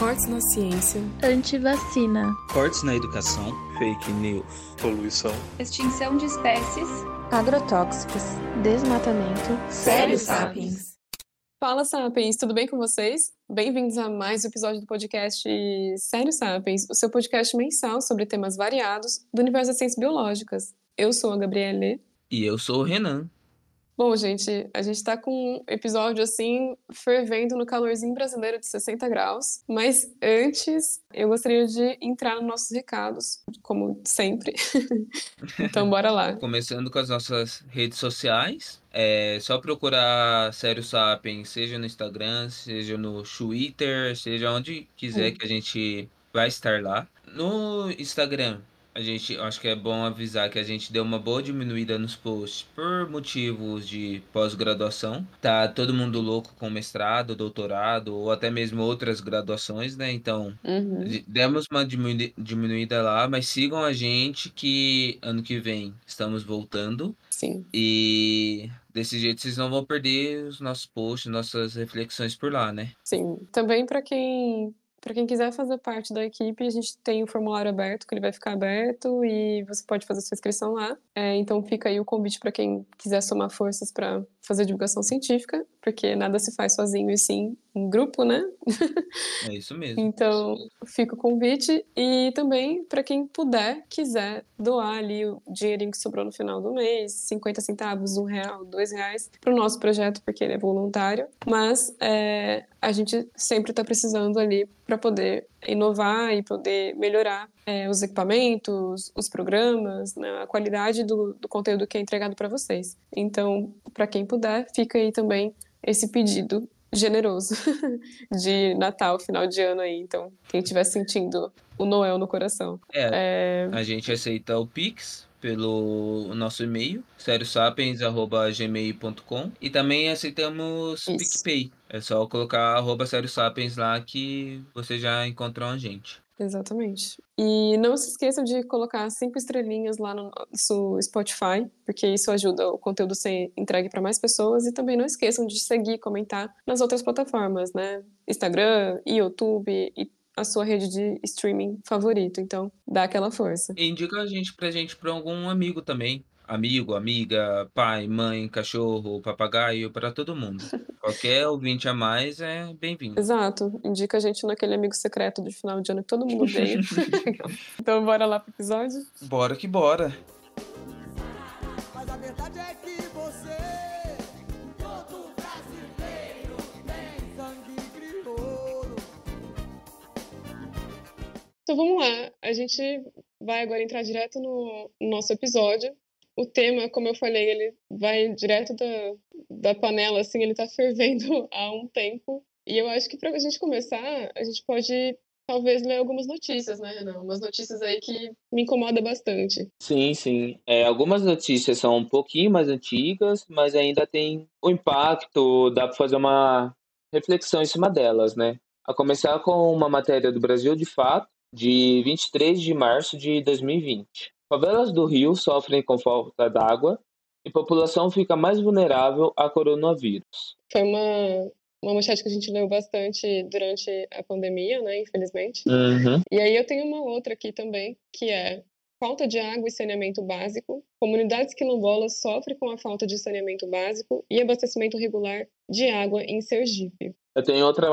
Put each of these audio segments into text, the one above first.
Cortes na ciência. Antivacina. Cortes na educação. Fake news. Poluição. Extinção de espécies. Agrotóxicos. Desmatamento. Sério Sapiens. Fala Sapiens, tudo bem com vocês? Bem-vindos a mais um episódio do podcast Sério Sapiens, o seu podcast mensal sobre temas variados do universo das ciências biológicas. Eu sou a Gabriele. E eu sou o Renan. Bom, gente, a gente tá com um episódio assim, fervendo no calorzinho brasileiro de 60 graus. Mas antes, eu gostaria de entrar nos nossos recados, como sempre. então, bora lá. Começando com as nossas redes sociais. É só procurar Sério Sapiens, seja no Instagram, seja no Twitter, seja onde quiser Hum. que a gente vai estar lá. No Instagram, a gente acho que é bom avisar que a gente deu uma boa diminuída nos posts por motivos de pós-graduação. Tá todo mundo louco com mestrado, doutorado ou até mesmo outras graduações, né? Então, Uhum. Demos uma diminu- diminuída lá, mas sigam a gente que ano que vem estamos voltando Sim. e desse jeito vocês não vão perder os nossos posts, nossas reflexões por lá, né? Sim. Também para quem para quem quiser fazer parte da equipe, a gente tem o formulário aberto, que ele vai ficar aberto e você pode fazer sua inscrição lá. É, então fica aí o convite para quem quiser somar forças para fazer divulgação científica, porque nada se faz sozinho e sim em grupo, né? É isso mesmo. Então, fica o convite. E também, para quem puder, quiser doar ali o dinheirinho que sobrou no final do mês, 50 centavos, um real, dois reais, para o nosso projeto, porque ele é voluntário. Mas é, a gente sempre está precisando ali para poder inovar e poder melhorar é, os equipamentos, os programas, né, a qualidade do, do conteúdo que é entregado para vocês. Então, para quem puder, fica aí também esse pedido generoso de Natal, final de ano aí. Então, quem estiver sentindo o Noel no coração. É, É, a gente aceita o Pix pelo nosso e-mail, seriosapiens.gmail.com e também aceitamos Isso. PicPay. É só colocar arroba seriosapiens lá que vocês já encontram a gente. exatamente. E não se esqueçam de colocar cinco estrelinhas lá no nosso Spotify, porque isso ajuda o conteúdo ser entregue para mais pessoas. E também não esqueçam de seguir e comentar nas outras plataformas, né? Instagram, YouTube e a sua rede de streaming favorito. Então, dá aquela força. E indica a gente pra gente pra algum amigo também. Amigo, amiga, pai, mãe, cachorro, papagaio, pra todo mundo. Qualquer ouvinte a mais é bem-vindo. Exato. Indica a gente naquele amigo secreto de final de ano que todo mundo odeia. então, bora lá pro episódio? Bora que bora. Mas a verdade é que você, tem. Então vamos lá. A gente vai agora entrar direto no nosso episódio. O tema, como eu falei, ele vai direto da, da panela, assim, ele tá fervendo há um tempo. E eu acho que pra gente começar, a gente pode talvez ler algumas notícias, né, Renan? Umas notícias aí que me incomoda bastante. Sim, sim. É, algumas notícias são um pouquinho mais antigas, mas ainda tem o impacto, dá para fazer uma reflexão em cima delas, né? A começar com uma matéria do Brasil de Fato, de 23 de março de 2020. Favelas do Rio sofrem com falta d'água e população fica mais vulnerável a coronavírus. Foi uma, uma manchete que a gente leu bastante durante a pandemia, né, infelizmente. Uhum. E aí eu tenho uma outra aqui também, que é falta de água e saneamento básico. Comunidades quilombolas sofrem com a falta de saneamento básico e abastecimento regular de água em Sergipe. Eu tenho outra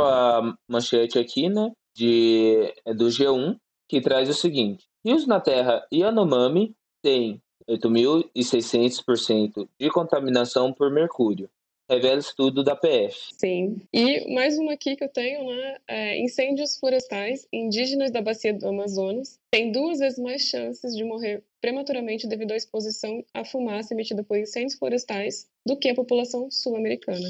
manchete aqui, né, de, é do G1, que traz o seguinte: Rios na Terra Yanomami têm 8.600% de contaminação por mercúrio, revela estudo da PF. Sim. E mais uma aqui que eu tenho, né? É, incêndios florestais indígenas da bacia do Amazonas têm duas vezes mais chances de morrer prematuramente devido à exposição à fumaça emitida por incêndios florestais do que a população sul-americana.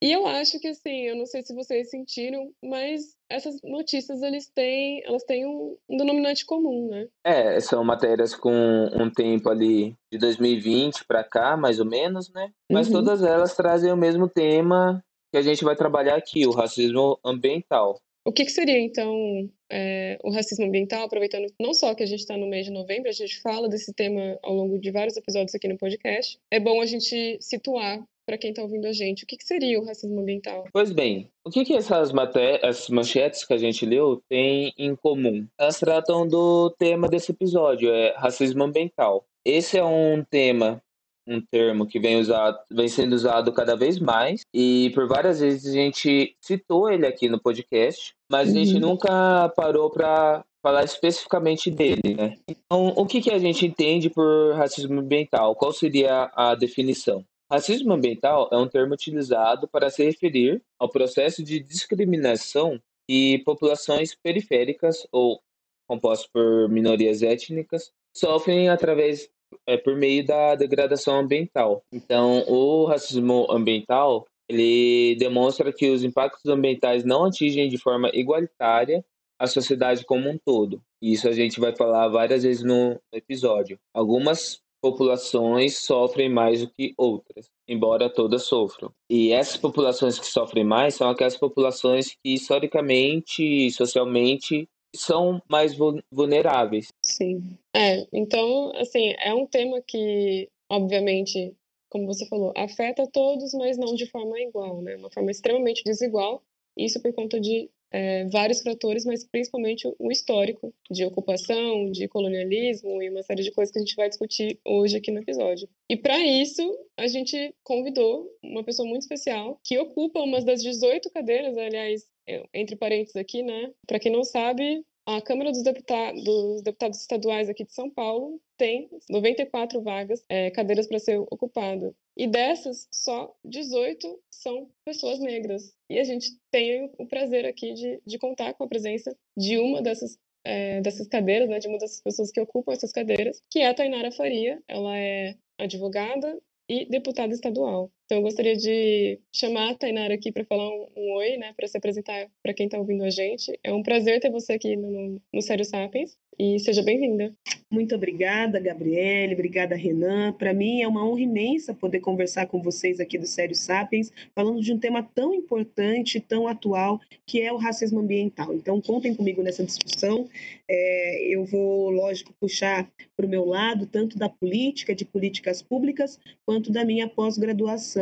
E eu acho que assim, eu não sei se vocês sentiram, mas essas notícias eles têm, elas têm um, denominante comum, né? É, são matérias com um tempo ali de 2020 para cá, mais ou menos, né? Mas Uhum. todas elas trazem o mesmo tema que a gente vai trabalhar aqui, o racismo ambiental. O que, que seria, então, é, o racismo ambiental, aproveitando não só que a gente está no mês de novembro, a gente fala desse tema ao longo de vários episódios aqui no podcast. É bom a gente situar para quem está ouvindo a gente, o que, que, seria o racismo ambiental? Pois bem, o que, que essas, essas manchetes que a gente leu têm em comum? Elas tratam do tema desse episódio, é racismo ambiental. Esse é um tema um termo que vem, usado, vem sendo usado cada vez mais e por várias vezes a gente citou ele aqui no podcast, mas uhum. a gente uhum. nunca parou para falar especificamente dele, né? Então, o que, que a gente entende por racismo ambiental? Qual seria a definição? Racismo ambiental é um termo utilizado para se referir ao processo de discriminação que populações periféricas ou compostas por minorias étnicas sofrem através é por meio da degradação ambiental. Então, o racismo ambiental ele demonstra que os impactos ambientais não atingem de forma igualitária a sociedade como um todo. Isso a gente vai falar várias vezes no episódio. Algumas populações sofrem mais do que outras, embora todas sofram. E essas populações que sofrem mais são aquelas populações que historicamente, socialmente são mais vulneráveis. Sim. É, então, assim, é um tema que, obviamente, como você falou, afeta todos, mas não de forma igual, né? Uma forma extremamente desigual. Isso por conta de é, vários fatores, mas principalmente o histórico de ocupação, de colonialismo e uma série de coisas que a gente vai discutir hoje aqui no episódio. E para isso, a gente convidou uma pessoa muito especial que ocupa uma das 18 cadeiras, aliás, entre parênteses aqui, né? Para quem não sabe, a Câmara dos Deputados, dos Deputados Estaduais aqui de São Paulo tem 94 vagas, é, cadeiras para ser ocupada. E dessas, só 18 são pessoas negras. E a gente tem o prazer aqui de, de contar com a presença de uma dessas, é, dessas cadeiras, né, de uma dessas pessoas que ocupam essas cadeiras, que é a Tainara Faria. Ela é advogada, e deputada estadual. Então, eu gostaria de chamar a Tainara aqui para falar um, um, oi, né, para se apresentar para quem está ouvindo a gente. É um prazer ter você aqui no, no Sério Sapiens e seja bem-vinda. Muito obrigada, Gabriele, obrigada, Renan. Para mim é uma honra imensa poder conversar com vocês aqui do Sério Sapiens, falando de um tema tão importante, tão atual, que é o racismo ambiental. Então, contem comigo nessa discussão. É, eu vou, lógico, puxar para o meu lado, tanto da política, de políticas públicas, quanto da minha pós-graduação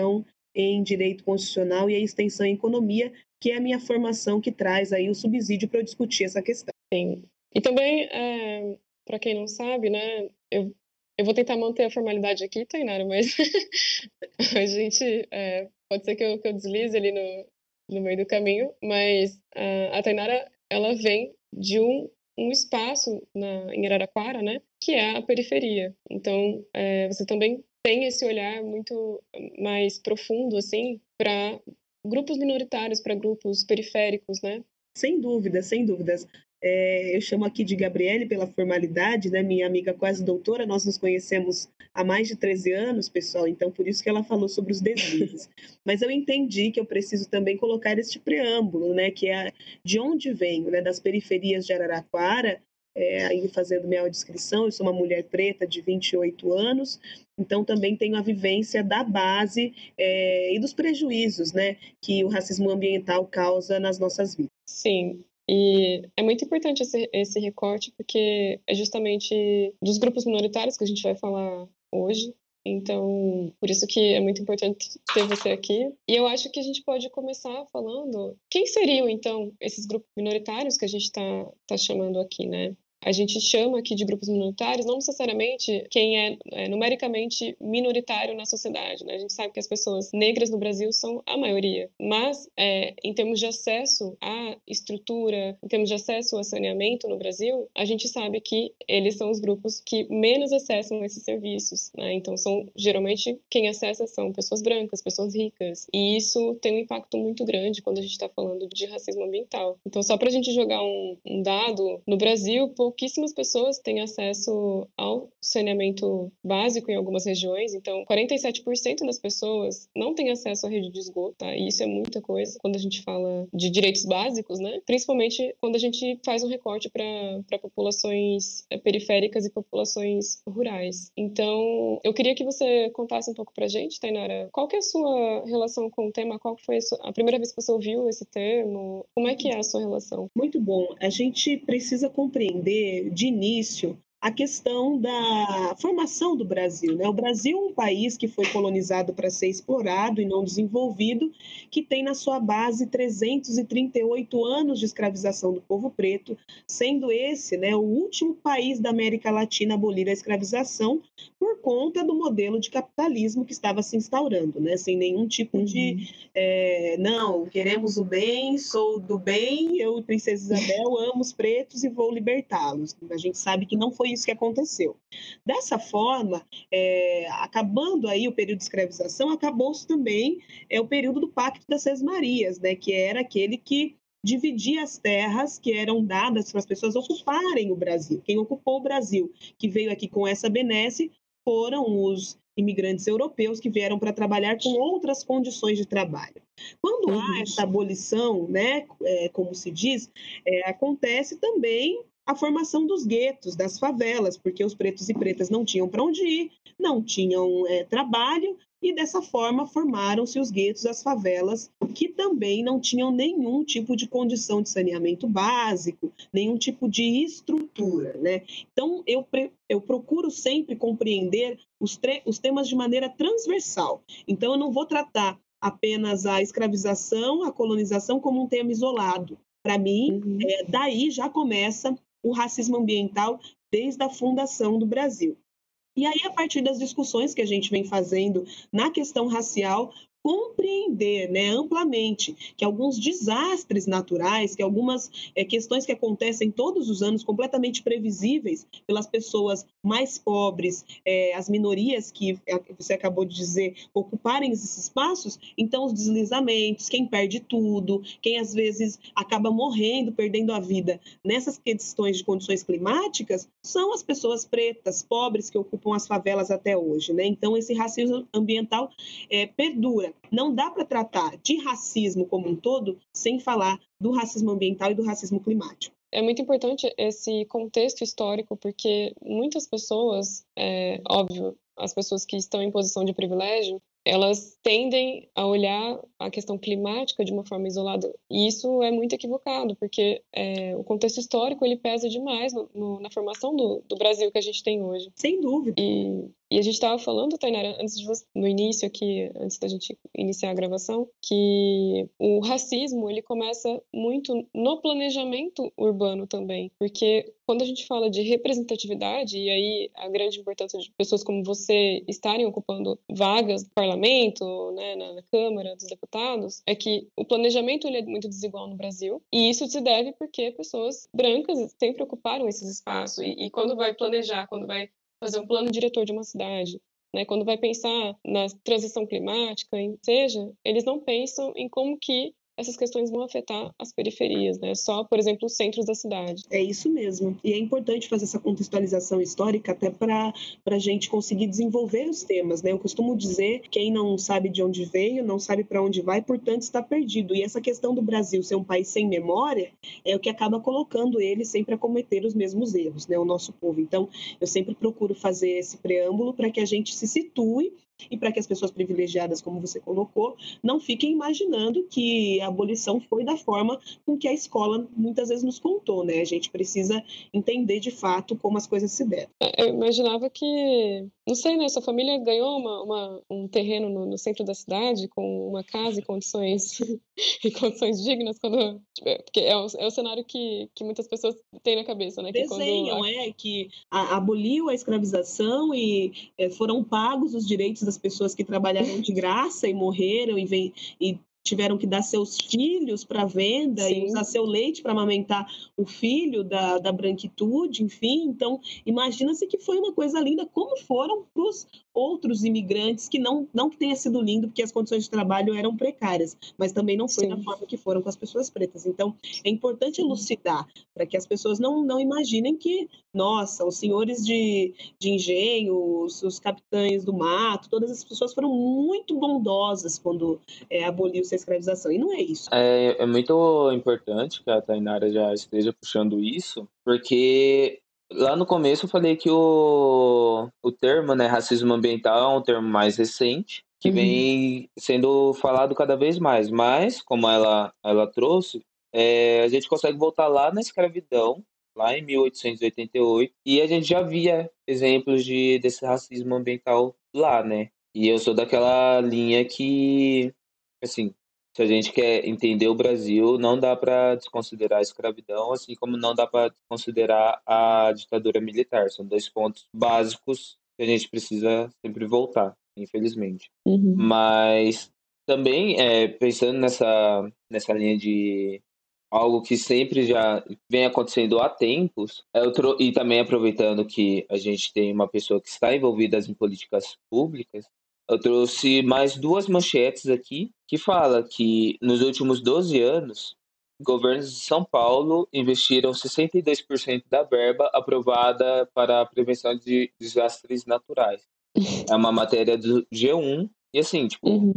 em Direito Constitucional e a extensão em Economia, que é a minha formação que traz aí o subsídio para eu discutir essa questão. Sim, e também, é, para quem não sabe, né, eu, eu vou tentar manter a formalidade aqui, Tainara, mas a gente, é, pode ser que eu, que eu deslize ali no, no meio do caminho, mas uh, a Tainara, ela vem de um, um espaço na, em Araraquara, né, que é a periferia. Então, é, você também tem esse olhar muito mais profundo, assim, para grupos minoritários, para grupos periféricos, né? Sem dúvida, sem dúvidas. É, eu chamo aqui de Gabriele pela formalidade, né? Minha amiga quase doutora, nós nos conhecemos há mais de 13 anos, pessoal, então por isso que ela falou sobre os deslizes. Mas eu entendi que eu preciso também colocar este preâmbulo, né? Que é de onde venho, né? Das periferias de Araraquara, é, aí fazendo minha descrição, eu sou uma mulher preta de 28 anos, então também tenho a vivência da base é, e dos prejuízos, né? Que o racismo ambiental causa nas nossas vidas. Sim, e é muito importante esse, esse recorte, porque é justamente dos grupos minoritários que a gente vai falar hoje. Então, por isso que é muito importante ter você aqui. E eu acho que a gente pode começar falando quem seriam, então, esses grupos minoritários que a gente está tá chamando aqui, né? A gente chama aqui de grupos minoritários, não necessariamente quem é, é, numericamente minoritário na sociedade. Né? A gente sabe que as pessoas negras no Brasil são a maioria, mas é, em termos de acesso à estrutura, em termos de acesso ao saneamento no Brasil, a gente sabe que eles são os grupos que menos acessam esses serviços. Né? Então, são geralmente quem acessa são pessoas brancas, pessoas ricas, e isso tem um impacto muito grande quando a gente está falando de racismo ambiental. Então, só para a gente jogar um, um dado, no Brasil, pouquíssimas pessoas têm acesso ao saneamento básico em algumas regiões, então 47% das pessoas não têm acesso à rede de esgoto, tá? E isso é muita coisa quando a gente fala de direitos básicos, né? Principalmente quando a gente faz um recorte para populações eh, periféricas e populações rurais. Então, eu queria que você contasse um pouco pra gente, Tainara, qual que é a sua relação com o tema? Qual foi a, sua, a primeira vez que você ouviu esse termo? Como é que é a sua relação? Muito bom. A gente precisa compreender de início a questão da formação do Brasil. Né? O Brasil é um país que foi colonizado para ser explorado e não desenvolvido, que tem na sua base 338 anos de escravização do povo preto, sendo esse né, o último país da América Latina a abolir a escravização por conta do modelo de capitalismo que estava se instaurando, né? sem nenhum tipo de uhum. é, não, queremos o bem, sou do bem, eu, Princesa Isabel, amo os pretos e vou libertá-los. A gente sabe que não foi isso que aconteceu. Dessa forma, é, acabando aí o período de escravização, acabou-se também é, o período do Pacto das Seis Marias, né? que era aquele que dividir as terras que eram dadas para as pessoas ocuparem o Brasil. Quem ocupou o Brasil, que veio aqui com essa benesse, foram os imigrantes europeus que vieram para trabalhar com outras condições de trabalho. Quando há uhum. essa abolição, né, é, como se diz, é, acontece também a formação dos guetos, das favelas, porque os pretos e pretas não tinham para onde ir, não tinham é, trabalho, e dessa forma formaram-se os guetos, as favelas, que também não tinham nenhum tipo de condição de saneamento básico, nenhum tipo de estrutura. Né? Então, eu, eu procuro sempre compreender os, os temas de maneira transversal. Então, eu não vou tratar apenas a escravização, a colonização como um tema isolado. Para mim, uhum. é, daí já começa o racismo ambiental desde a fundação do Brasil. E aí, a partir das discussões que a gente vem fazendo na questão racial, compreender né, amplamente que alguns desastres naturais, que algumas é, questões que acontecem todos os anos, completamente previsíveis pelas pessoas mais pobres, é, as minorias que você acabou de dizer, ocuparem esses espaços, então os deslizamentos, quem perde tudo, quem às vezes acaba morrendo, perdendo a vida nessas questões de condições climáticas, são as pessoas pretas, pobres, que ocupam as favelas até hoje. Né? Então, esse racismo ambiental é, perdura. Não dá para tratar de racismo como um todo sem falar do racismo ambiental e do racismo climático. É muito importante esse contexto histórico, porque muitas pessoas, é, óbvio, as pessoas que estão em posição de privilégio, elas tendem a olhar a questão climática de uma forma isolada. E isso é muito equivocado, porque é, o contexto histórico ele pesa demais no, no, na formação do, do, Brasil que a gente tem hoje. Sem dúvida. E, e a gente estava falando, Tainara, antes de você, no início aqui, antes da gente iniciar a gravação, que o racismo ele começa muito no planejamento urbano também, porque quando a gente fala de representatividade e aí a grande importância de pessoas como você estarem ocupando vagas no parlamento, né, na, na Câmara dos Deputados, é que o planejamento ele é muito desigual no Brasil. E isso se deve porque pessoas brancas sempre ocuparam esses espaços. E, e quando vai planejar, quando vai fazer um plano diretor de uma cidade, né, quando vai pensar na transição climática, seja, eles não pensam em como que essas questões vão afetar as periferias, né? Só, por exemplo, os centros da cidade. É isso mesmo. E é importante fazer essa contextualização histórica até para a gente conseguir desenvolver os temas, né? Eu costumo dizer, quem não sabe de onde veio, não sabe para onde vai, portanto está perdido. E essa questão do Brasil ser um país sem memória é o que acaba colocando ele sempre a cometer os mesmos erros, né? O nosso povo. Então, eu sempre procuro fazer esse preâmbulo para que a gente se situe e para que as pessoas privilegiadas, como você colocou, não fiquem imaginando que a abolição foi da forma com que a escola muitas vezes nos contou, né? A gente precisa entender de fato como as coisas se deram. É, eu imaginava que, não sei, né? Sua família ganhou uma, uma um terreno no, no, centro da cidade com uma casa e condições e condições dignas quando porque é o, é o cenário que, que muitas pessoas têm na cabeça, né? Que Desenham, quando... é que a, aboliu a escravização e é, foram pagos os direitos das pessoas que trabalharam de graça e morreram e, vem, e tiveram que dar seus filhos para venda Sim. e usar seu leite para amamentar o filho da, da branquitude, enfim. Então, imagina-se que foi uma coisa linda, como foram para os outros imigrantes que não, não que tenha sido lindo, porque as condições de trabalho eram precárias, mas também não foi Sim. da forma que foram com as pessoas pretas. Então, é importante elucidar para que as pessoas não, não imaginem que, nossa, os senhores de, de engenho, os, os capitães do mato, todas as pessoas foram muito bondosas quando é, aboliu-se a escravização. E não é isso. É, é muito importante que a Tainara já esteja puxando isso, porque Lá no começo eu falei que o, o termo, né, racismo ambiental é um termo mais recente, que uhum. vem sendo falado cada vez mais. Mas, como ela, ela trouxe, é, a gente consegue voltar lá na escravidão lá em 1888, e a gente já via exemplos de, desse racismo ambiental lá, né? E eu sou daquela linha que, assim, se a gente quer entender o Brasil, não dá para desconsiderar a escravidão, assim como não dá para desconsiderar a ditadura militar. São dois pontos básicos que a gente precisa sempre voltar, infelizmente. Uhum. Mas também, é, pensando nessa, nessa linha de algo que sempre já vem acontecendo há tempos, é e também aproveitando que a gente tem uma pessoa que está envolvida em políticas públicas, eu trouxe mais duas manchetes aqui que fala que nos últimos 12 anos, governos de São Paulo investiram 62% da verba aprovada para a prevenção de desastres naturais. É uma matéria do G1 e assim, tipo, Uhum.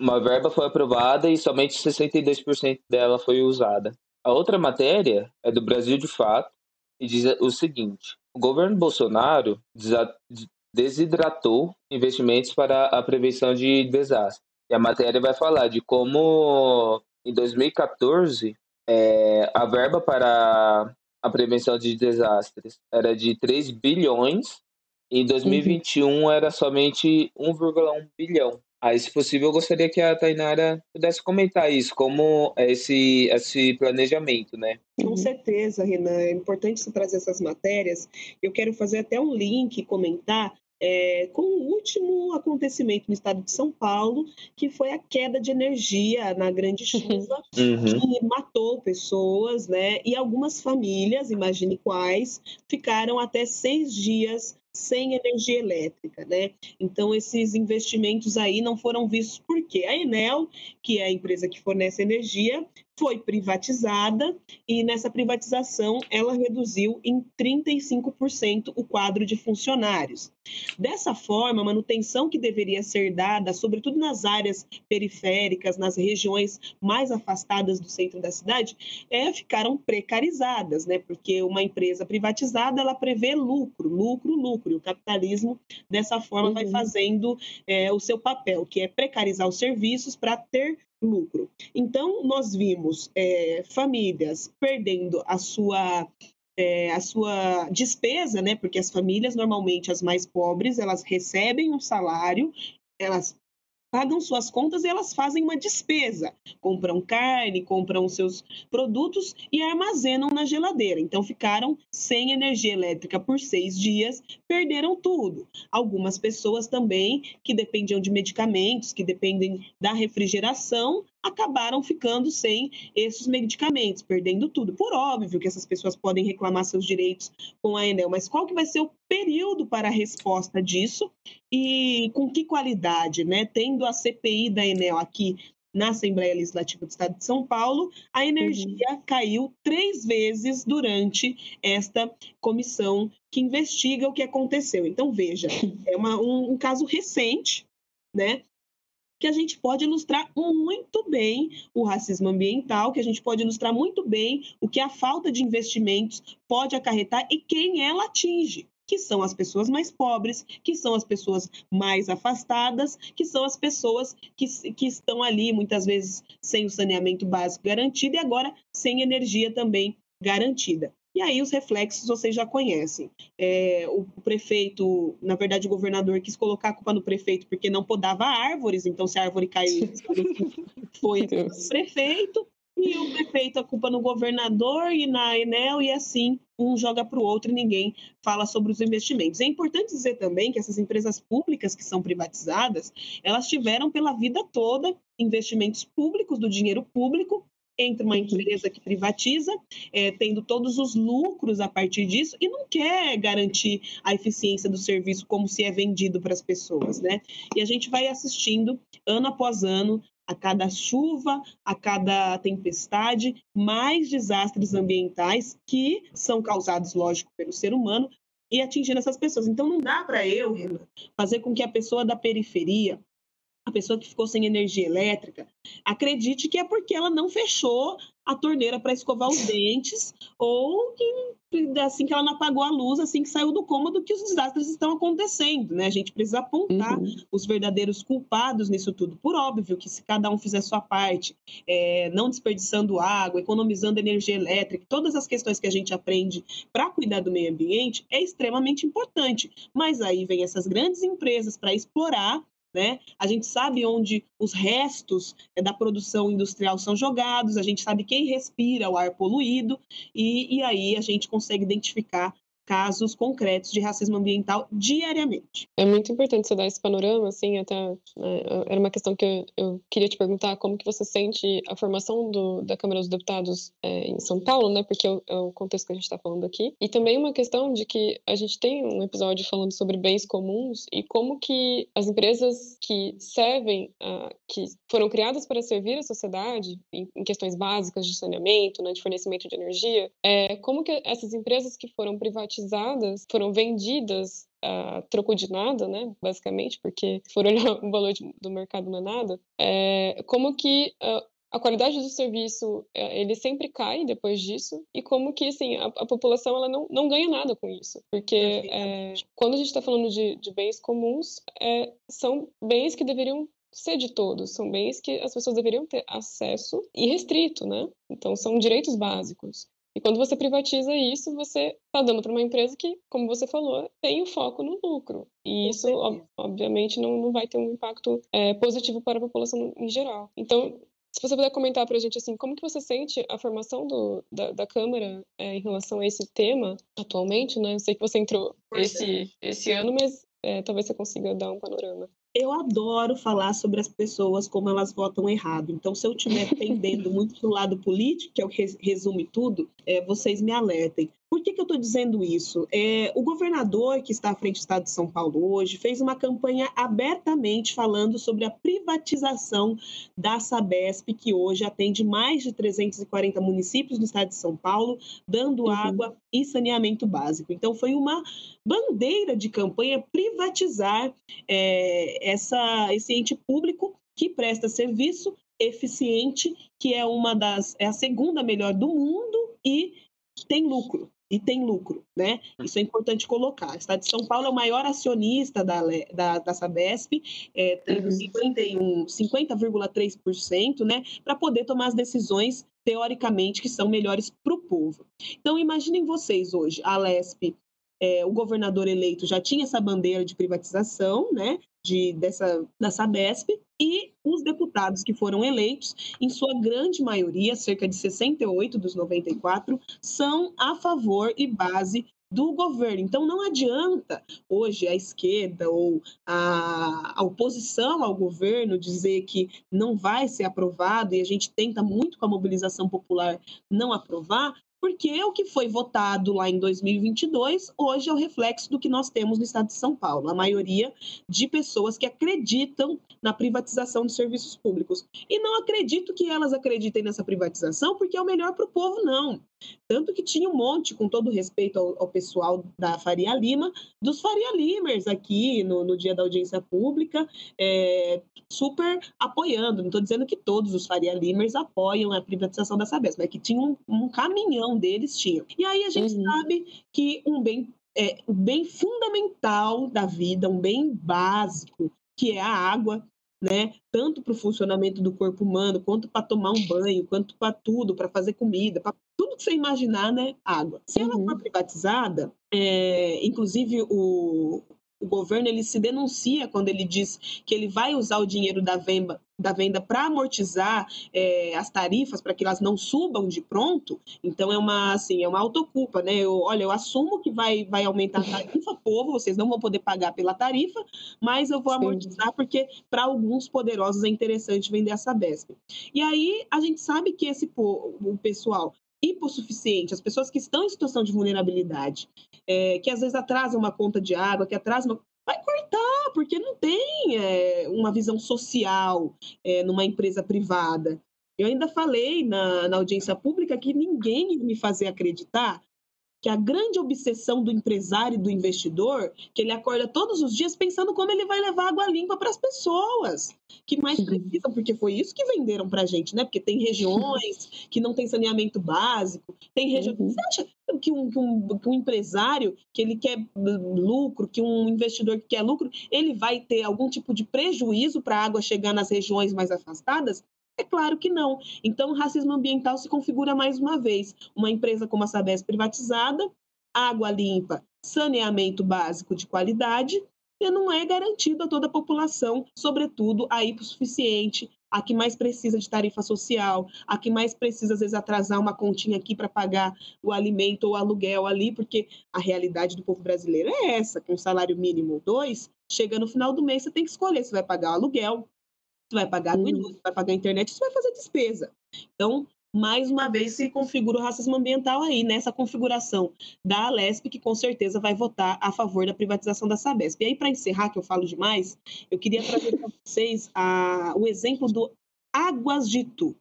uma verba foi aprovada e somente 62% dela foi usada. A outra matéria é do Brasil de Fato e diz o seguinte: o governo Bolsonaro desidratou investimentos para a prevenção de desastres. E a matéria vai falar de como em 2014 é, a verba para a prevenção de desastres era de 3 bilhões e em 2021 era somente 1,1 bilhão. Aí, se possível, eu gostaria que a Tainara pudesse comentar isso, como é esse, esse planejamento, né? Com certeza, Renan. É importante você trazer essas matérias. Eu quero fazer até um link, comentar é, com o último acontecimento no estado de São Paulo, que foi a queda de energia na grande chuva, Uhum. que matou pessoas, né? E algumas famílias, imagine quais, ficaram até seis dias sem energia elétrica, né? Então, esses investimentos aí não foram vistos porque a Enel, que é a empresa que fornece energia, foi privatizada e nessa privatização ela reduziu em 35% o quadro de funcionários. Dessa forma, a manutenção que deveria ser dada, sobretudo nas áreas periféricas, nas regiões mais afastadas do centro da cidade, é, ficaram precarizadas, né? Porque uma empresa privatizada ela prevê lucro, lucro, lucro. E o capitalismo dessa forma vai Uhum. fazendo é, o seu papel, que é precarizar os serviços para ter lucro. Então, nós vimos é, famílias perdendo a sua é, a sua despesa, né? Porque as famílias, normalmente as mais pobres, elas recebem um salário, elas pagam suas contas e elas fazem uma despesa, compram carne, compram seus produtos e armazenam na geladeira. Então ficaram sem energia elétrica por seis dias, perderam tudo. Algumas pessoas também que dependiam de medicamentos, que dependem da refrigeração, acabaram ficando sem esses medicamentos, perdendo tudo. Por óbvio que essas pessoas podem reclamar seus direitos com a Enel, mas qual que vai ser o período para a resposta disso e com que qualidade, né? Tendo a CPI da Enel aqui na Assembleia Legislativa do Estado de São Paulo, a energia caiu três vezes durante esta comissão que investiga o que aconteceu. Então, veja, é uma- um, um caso recente, né? Que a gente pode ilustrar muito bem o racismo ambiental, que a gente pode ilustrar muito bem o que a falta de investimentos pode acarretar e quem ela atinge que são as pessoas mais pobres, que são as pessoas mais afastadas, que são as pessoas que, que estão ali muitas vezes sem o saneamento básico garantido e agora sem energia também garantida. E aí os reflexos vocês já conhecem. É, o prefeito, na verdade o governador quis colocar a culpa no prefeito porque não podava árvores, então se a árvore caiu, foi o prefeito. E o prefeito a culpa no governador e na Enel, e assim um joga para o outro e ninguém fala sobre os investimentos. É importante dizer também que essas empresas públicas que são privatizadas, elas tiveram pela vida toda investimentos públicos do dinheiro público entre uma empresa que privatiza, é, tendo todos os lucros a partir disso e não quer garantir a eficiência do serviço como se é vendido para as pessoas, né? E a gente vai assistindo ano após ano a cada chuva, a cada tempestade, mais desastres ambientais que são causados, lógico, pelo ser humano e atingindo essas pessoas. Então não dá para eu, Renan, fazer com que a pessoa da periferia, a pessoa que ficou sem energia elétrica, acredite que é porque ela não fechou a torneira para escovar os dentes, ou que assim que ela não apagou a luz, assim que saiu do cômodo, que os desastres estão acontecendo, né? A gente precisa apontar uhum. os verdadeiros culpados nisso tudo. Por óbvio que se cada um fizer sua parte, é, não desperdiçando água, economizando energia elétrica, todas as questões que a gente aprende para cuidar do meio ambiente é extremamente importante. Mas aí vem essas grandes empresas para explorar né? A gente sabe onde os restos eh, da produção industrial são jogados, a gente sabe quem respira o ar poluído, e, e aí a gente consegue identificar casos concretos de racismo ambiental diariamente. É muito importante você dar esse panorama, assim, até né, era uma questão que eu, eu, queria te perguntar, como que você sente a formação do, da Câmara dos Deputados é, em São Paulo, né, porque é o, é o contexto que a gente está falando aqui, e também uma questão de que a gente tem um episódio falando sobre bens comuns e como que as empresas que servem, uh, que foram criadas para servir a sociedade em, em questões básicas de saneamento, né, de fornecimento de energia, é, como que essas empresas que foram privatizadas privatizadas, foram vendidas a troco de nada, né, basicamente, porque se for olhar o valor do mercado não é nada, é, como que a, a qualidade do serviço é, ele sempre cai depois disso e como que assim a, a população ela não, não ganha nada com isso porque é, quando a gente está falando de, de, bens comuns é, são bens que deveriam ser de todos são bens que as pessoas deveriam ter acesso irrestrito né então são direitos básicos e quando você privatiza isso, você está dando para uma empresa que, como você falou, tem o foco no lucro. E isso, ob obviamente, não, não vai ter um impacto é, positivo para a população em geral. Então, se você puder comentar para a gente, assim, como que você sente a formação do, da, da Câmara é, em relação a esse tema atualmente, né? Eu sei que você entrou esse, esse ano, mas é, talvez você consiga dar um panorama eu adoro falar sobre as pessoas como elas votam errado. Então, se eu estiver pendendo muito do lado político, que é o que resume tudo, é, vocês me alertem. Por que, que eu estou dizendo isso? É, o governador que está à frente do estado de São Paulo hoje fez uma campanha abertamente falando sobre a privatização da Sabesp, que hoje atende mais de 340 municípios no estado de São Paulo, dando uhum. água e saneamento básico. Então, foi uma bandeira de campanha privatizar é, essa, esse ente público que presta serviço eficiente, que é uma das é a segunda melhor do mundo e tem lucro e tem lucro, né? Isso é importante colocar. O Estado de São Paulo é o maior acionista da, da, da Sabesp, é, tendo uhum. 50,3%, né? Para poder tomar as decisões, teoricamente, que são melhores para o povo. Então, imaginem vocês hoje, a Lesp é, o governador eleito já tinha essa bandeira de privatização, né, de, dessa, da Sabesp, e os deputados que foram eleitos, em sua grande maioria, cerca de 68 dos 94, são a favor e base do governo. Então, não adianta hoje a esquerda ou a, a, oposição ao governo dizer que não vai ser aprovado e a gente tenta muito com a mobilização popular não aprovar, porque o que foi votado lá em 2022 hoje é o reflexo do que nós temos no estado de São Paulo. A maioria de pessoas que acreditam na privatização de serviços públicos. E não acredito que elas acreditem nessa privatização porque é o melhor para o povo, não. Tanto que tinha um monte, com todo respeito ao, ao pessoal da Faria Lima, dos Faria Limers aqui no, no dia da audiência pública, é, super apoiando. Não estou dizendo que todos os Faria Limers apoiam a privatização da Sabesp, mas que tinha um, um caminhão deles, tinha. E aí a gente uhum. sabe que um bem, é, um bem fundamental da vida, um bem básico, que é a água, né? Tanto para o funcionamento do corpo humano, quanto para tomar um banho, quanto para tudo, para fazer comida, para tudo que você imaginar, né? Água. Se ela uhum. for privatizada, é, inclusive o, o governo ele se denuncia quando ele diz que ele vai usar o dinheiro da venda da venda para amortizar é, as tarifas para que elas não subam de pronto. Então é uma assim é uma autoculpa né? Eu, olha eu assumo que vai vai aumentar a tarifa povo vocês não vão poder pagar pela tarifa mas eu vou Sim. amortizar porque para alguns poderosos é interessante vender essa Sabesp e aí a gente sabe que esse o pessoal hipossuficiente, as pessoas que estão em situação de vulnerabilidade, é, que às vezes atrasam uma conta de água, que atrasam uma... vai cortar, porque não tem é, uma visão social é, numa empresa privada. Eu ainda falei na, na audiência pública que ninguém ia me fazer acreditar que a grande obsessão do empresário e do investidor, que ele acorda todos os dias pensando como ele vai levar água limpa para as pessoas que mais precisam, porque foi isso que venderam para a gente, né? Porque tem regiões que não tem saneamento básico, tem regiões. Uhum. Você acha que um, que, um, que um empresário que ele quer lucro, que um investidor que quer lucro, ele vai ter algum tipo de prejuízo para a água chegar nas regiões mais afastadas? É claro que não. Então, o racismo ambiental se configura mais uma vez. Uma empresa como a Sabesp privatizada, água limpa, saneamento básico de qualidade, não é garantido a toda a população, sobretudo a hipossuficiente, a que mais precisa de tarifa social, a que mais precisa, às vezes, atrasar uma continha aqui para pagar o alimento ou o aluguel ali, porque a realidade do povo brasileiro é essa, com salário mínimo dois, chega no final do mês, você tem que escolher se vai pagar o aluguel, você vai pagar água e luz, vai pagar a internet, você vai fazer despesa. Então, mais uma vez se configura o racismo ambiental aí, nessa configuração da Alesp, que com certeza vai votar a favor da privatização da Sabesp. E aí, para encerrar, que eu falo demais, eu queria trazer para vocês a, o exemplo do Águas de Itu.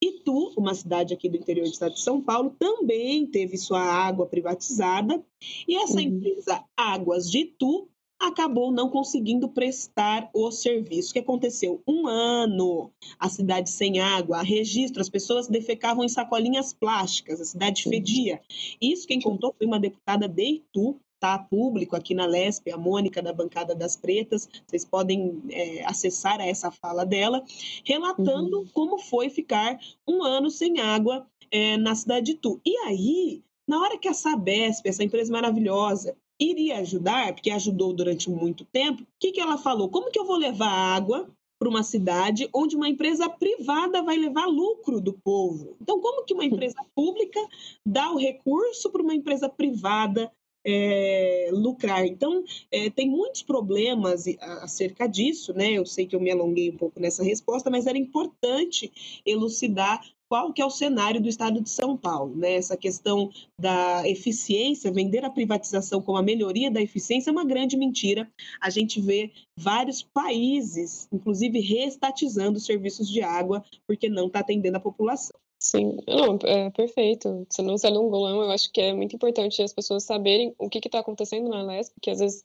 Itu, uma cidade aqui do interior do estado de São Paulo, também teve sua água privatizada, e essa uhum. empresa Águas de Itu acabou não conseguindo prestar o serviço. O que aconteceu? Um ano, a cidade sem água, registro, as pessoas defecavam em sacolinhas plásticas, a cidade fedia. Isso quem contou foi uma deputada de Itu, tá público aqui na Lesp, a Mônica da bancada das pretas, vocês podem é, acessar a essa fala dela, relatando uhum. como foi ficar um ano sem água é, na cidade de Itu. E aí, na hora que a Sabesp, essa empresa maravilhosa, iria ajudar, porque ajudou durante muito tempo, o que, que ela falou? Como que eu vou levar água para uma cidade onde uma empresa privada vai levar lucro do povo? Então, como que uma empresa pública dá o recurso para uma empresa privada é, lucrar. Então, é, tem muitos problemas acerca disso, né? Eu sei que eu me alonguei um pouco nessa resposta, mas era importante elucidar qual que é o cenário do estado de São Paulo, né? Essa questão da eficiência, vender a privatização como a melhoria da eficiência é uma grande mentira. A gente vê vários países, inclusive, reestatizando serviços de água porque não está atendendo a população. Sim, não, é perfeito. Você não se alongou, não. Eu acho que é muito importante as pessoas saberem o que está acontecendo na LESP, porque às vezes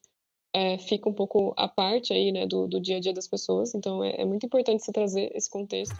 é, fica um pouco à parte aí, né, do, do dia a dia das pessoas. Então é, é muito importante você trazer esse contexto.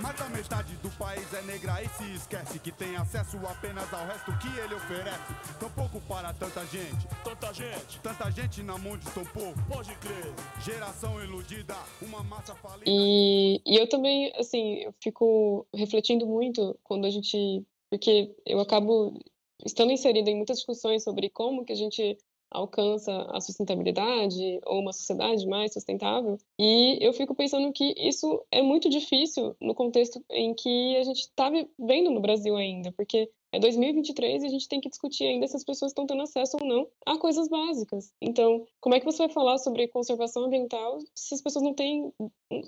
Mas a metade do país é negra e se esquece que tem acesso apenas ao resto que ele oferece. Tão pouco para tanta gente. Tanta gente. Tanta gente na mão de tão pouco. Pode crer. Geração iludida, uma massa falida. E, e eu também, assim, eu fico refletindo muito quando a gente. Porque eu acabo estando inserida em muitas discussões sobre como que a gente alcança a sustentabilidade ou uma sociedade mais sustentável. E eu fico pensando que isso é muito difícil no contexto em que a gente está vivendo no Brasil ainda, porque é 2023 e a gente tem que discutir ainda se as pessoas estão tendo acesso ou não a coisas básicas. Então, como é que você vai falar sobre conservação ambiental se as pessoas não têm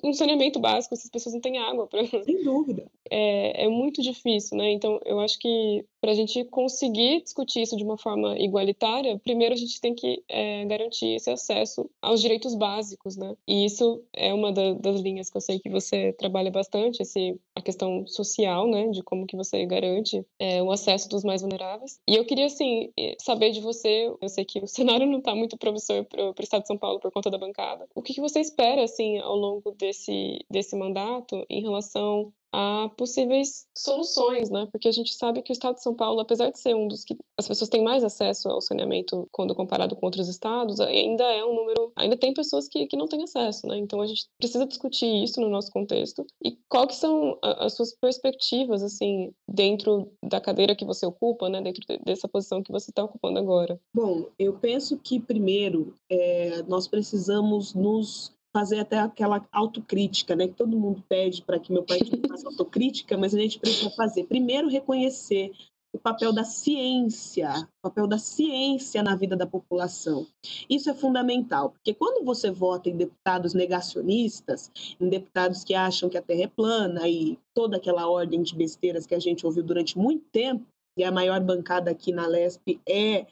um saneamento básico, se as pessoas não têm água? Pra... Sem dúvida. É, é muito difícil, né? Então, eu acho que para a gente conseguir discutir isso de uma forma igualitária, primeiro a gente tem que é, garantir esse acesso aos direitos básicos, né? E isso é uma da, das linhas que eu sei que você trabalha bastante, esse, a questão social, né? De como que você garante é, o acesso dos mais vulneráveis. E eu queria, assim, saber de você, eu sei que o cenário não está muito promissor para o Estado de São Paulo por conta da bancada. O que, que você espera, assim, ao longo desse, desse mandato em relação a possíveis soluções, né? Porque a gente sabe que o estado de São Paulo, apesar de ser um dos que as pessoas têm mais acesso ao saneamento quando comparado com outros estados, ainda é um número, ainda tem pessoas que, que não têm acesso, né? Então a gente precisa discutir isso no nosso contexto. E qual que são as suas perspectivas, assim, dentro da cadeira que você ocupa, né? Dentro dessa posição que você está ocupando agora? Bom, eu penso que primeiro é, nós precisamos nos fazer até aquela autocrítica, né? Que todo mundo pede para que meu partido faça autocrítica, mas a gente precisa fazer. Primeiro, reconhecer o papel da ciência, o papel da ciência na vida da população. Isso é fundamental, porque quando você vota em deputados negacionistas, em deputados que acham que a Terra é plana e toda aquela ordem de besteiras que a gente ouviu durante muito tempo, e a maior bancada aqui na LESP é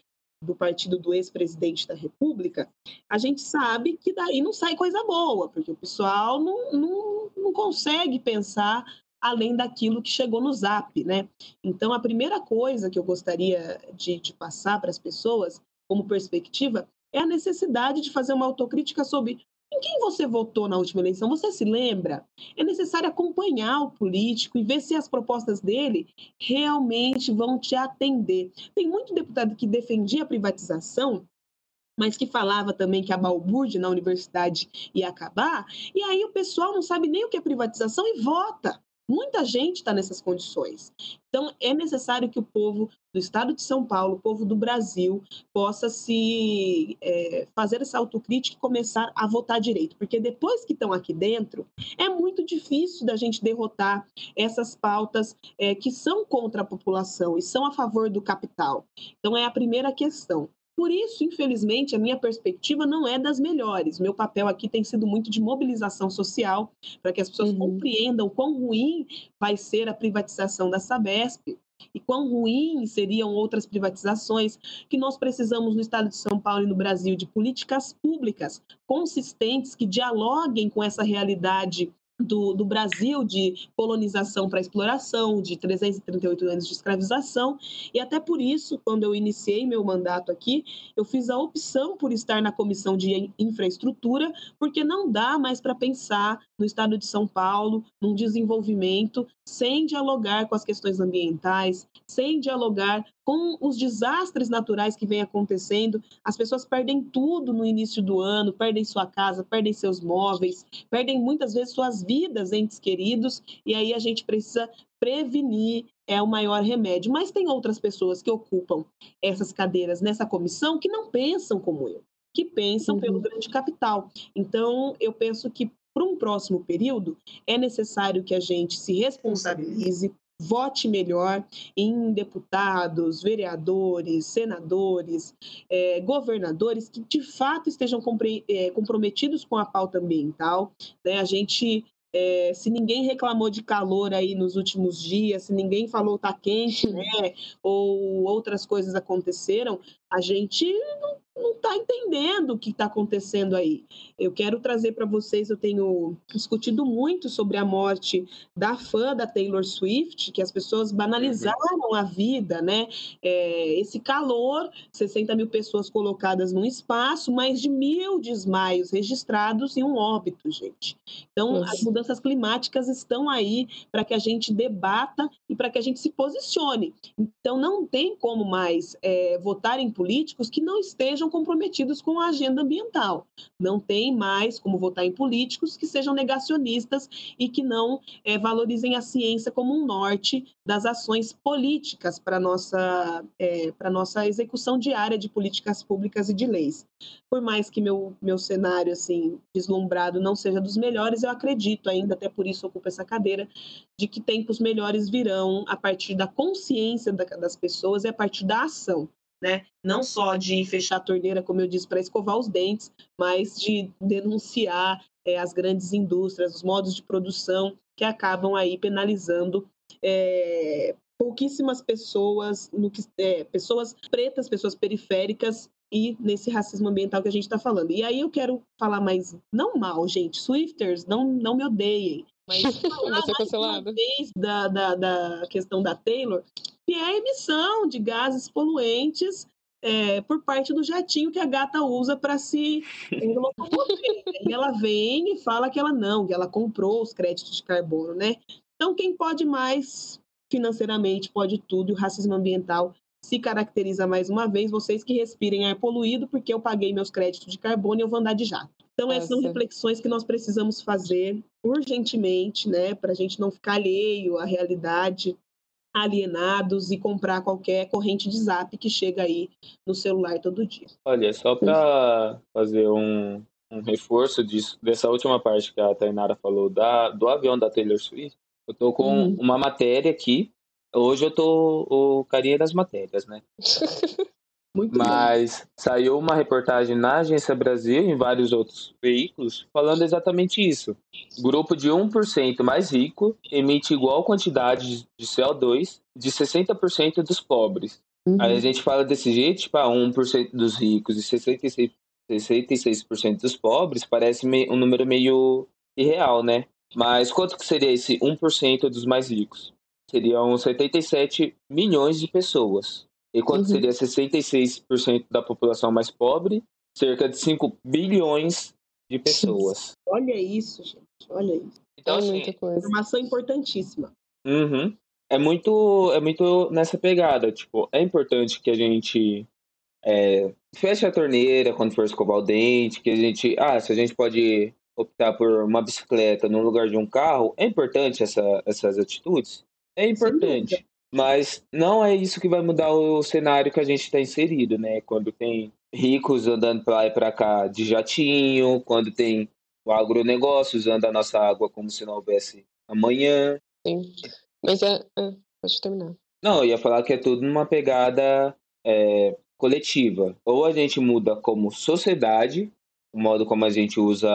do partido do ex-presidente da República, a gente sabe que daí não sai coisa boa, porque o pessoal não, não, não consegue pensar além daquilo que chegou no Zap, né? Então, a primeira coisa que eu gostaria de, de passar para as pessoas, como perspectiva, é a necessidade de fazer uma autocrítica sobre em quem você votou na última eleição? Você se lembra? É necessário acompanhar o político e ver se as propostas dele realmente vão te atender. Tem muito deputado que defendia a privatização, mas que falava também que a balbúrdia na universidade ia acabar, e aí o pessoal não sabe nem o que é privatização e vota. Muita gente está nessas condições. Então, é necessário que o povo do estado de São Paulo, o povo do Brasil, possa se é, fazer essa autocrítica e começar a votar direito. Porque depois que estão aqui dentro, é muito difícil da gente derrotar essas pautas é, que são contra a população e são a favor do capital. Então, é a primeira questão. Por isso, infelizmente, a minha perspectiva não é das melhores. Meu papel aqui tem sido muito de mobilização social, para que as pessoas uhum. compreendam quão ruim vai ser a privatização da Sabesp e quão ruim seriam outras privatizações, que nós precisamos no estado de São Paulo e no Brasil de políticas públicas consistentes que dialoguem com essa realidade do, do, Brasil de colonização para exploração, de 338 anos de escravização, e até por isso, quando eu iniciei meu mandato aqui, eu fiz a opção por estar na comissão de infraestrutura, porque não dá mais para pensar no estado de São Paulo, num desenvolvimento sem dialogar com as questões ambientais, sem dialogar com os desastres naturais que vêm acontecendo. As pessoas perdem tudo no início do ano, perdem sua casa, perdem seus móveis, perdem muitas vezes suas vidas, entes queridos, e aí a gente precisa prevenir é o maior remédio. Mas tem outras pessoas que ocupam essas cadeiras nessa comissão que não pensam como eu, que pensam uhum. pelo grande capital. Então, eu penso que para um próximo período, é necessário que a gente se responsabilize, vote melhor em deputados, vereadores, senadores, é, governadores que de fato estejam é, comprometidos com a pauta ambiental. Né? A gente é, se ninguém reclamou de calor aí nos últimos dias, se ninguém falou tá quente, né, ou outras coisas aconteceram, a gente não não está entendendo o que está acontecendo aí. Eu quero trazer para vocês, eu tenho discutido muito sobre a morte da fã da Taylor Swift, que as pessoas banalizaram a vida, né? É, esse calor, 60 mil pessoas colocadas num espaço, mais de mil desmaios registrados e um óbito, gente. Então, Nossa. as mudanças climáticas estão aí para que a gente debata e para que a gente se posicione. Então, não tem como mais é, votar em políticos que não estejam estejam comprometidos com a agenda ambiental. Não tem mais como votar em políticos que sejam negacionistas e que não é, valorizem a ciência como um norte das ações políticas para nossa é, para nossa execução diária de políticas públicas e de leis. Por mais que meu meu cenário assim deslumbrado não seja dos melhores, eu acredito ainda até por isso ocupo essa cadeira de que tempos melhores virão a partir da consciência das pessoas e a partir da ação né? Não só de fechar a torneira, como eu disse, para escovar os dentes, mas de denunciar é, as grandes indústrias, os modos de produção que acabam aí penalizando é, pouquíssimas pessoas, no que, é, pessoas pretas, pessoas periféricas e nesse racismo ambiental que a gente está falando. E aí eu quero falar mais, não mal, gente, Swifters, não, não me odeiem, mas falar mais uma vez da, da, da questão da Taylor, que é a emissão de gases poluentes é, por parte do jatinho que a gata usa para se locomover. e ela vem e fala que ela não, que ela comprou os créditos de carbono, né? Então, quem pode mais financeiramente pode tudo, e o racismo ambiental se caracteriza mais uma vez, vocês que respirem ar poluído, porque eu paguei meus créditos de carbono e eu vou andar de jato. Então, essas são reflexões que nós precisamos fazer urgentemente, né, para a gente não ficar alheio à realidade alienados e comprar qualquer corrente de zap que chega aí no celular todo dia. Olha, só para fazer um, um reforço disso, dessa última parte que a Tainara falou da, do avião da Taylor Swift, eu tô com hum. uma matéria aqui. Hoje eu tô o carinha das matérias, né? Muito Mas bem. saiu uma reportagem na Agência Brasil e em vários outros veículos falando exatamente isso. Grupo de 1% mais rico emite igual quantidade de CO2 de 60% dos pobres. Uhum. Aí a gente fala desse jeito, tipo, ah, 1% dos ricos e 66%, 66 dos pobres, parece um número meio irreal, né? Mas quanto que seria esse 1% dos mais ricos? Seriam 77 milhões de pessoas. E quanto Uhum. seria 66% da população mais pobre? Cerca de 5 bilhões de pessoas. Olha isso, gente. Olha isso. Então, é assim, muita coisa. Informação importantíssima. Uhum. É muito, é muito nessa pegada. Tipo, é importante que a gente é, feche a torneira quando for escovar o dente, que a gente, ah, se a gente pode optar por uma bicicleta no lugar de um carro, é importante essa, essas atitudes? É importante. Mas não é isso que vai mudar o cenário que a gente está inserido, né? Quando tem ricos andando para lá e para cá de jatinho, quando tem o agronegócio usando a nossa água como se não houvesse amanhã. Sim. Mas é. é pode terminar. Não, eu ia falar que é tudo numa pegada é, coletiva. Ou a gente muda como sociedade, o modo como a gente usa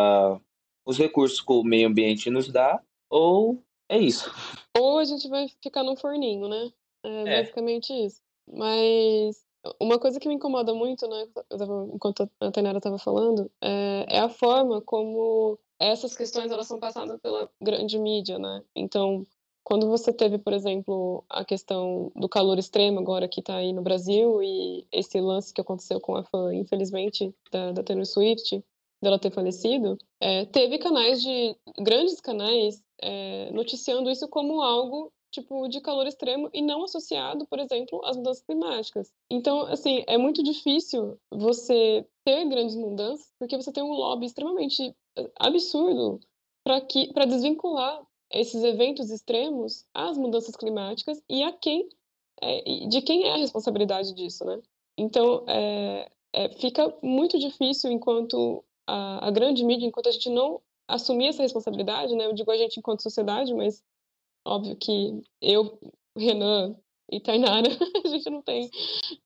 os recursos que o meio ambiente nos dá, ou é isso. Ou a gente vai ficar num forninho, né? É, É. basicamente isso. Mas uma coisa que me incomoda muito, né, eu tava- enquanto a Tainara estava falando, é, é a forma como essas questões elas são passadas pela grande mídia, né? Então, quando você teve, por exemplo, a questão do calor extremo agora que está aí no Brasil e esse lance que aconteceu com a fã, infelizmente, da, da Taylor Swift, dela ter falecido, é, teve canais de grandes canais é, noticiando isso como algo tipo de calor extremo e não associado, por exemplo, às mudanças climáticas. Então, assim, é muito difícil você ter grandes mudanças porque você tem um lobby extremamente eh, absurdo para que para desvincular esses eventos extremos às mudanças climáticas e a quem é, de quem é a responsabilidade disso, né? Então, é, é, fica muito difícil enquanto a, a grande mídia, enquanto a gente não assumir essa responsabilidade, né? Eu digo a gente enquanto sociedade, mas óbvio que eu, Renan e Tainara, a gente não tem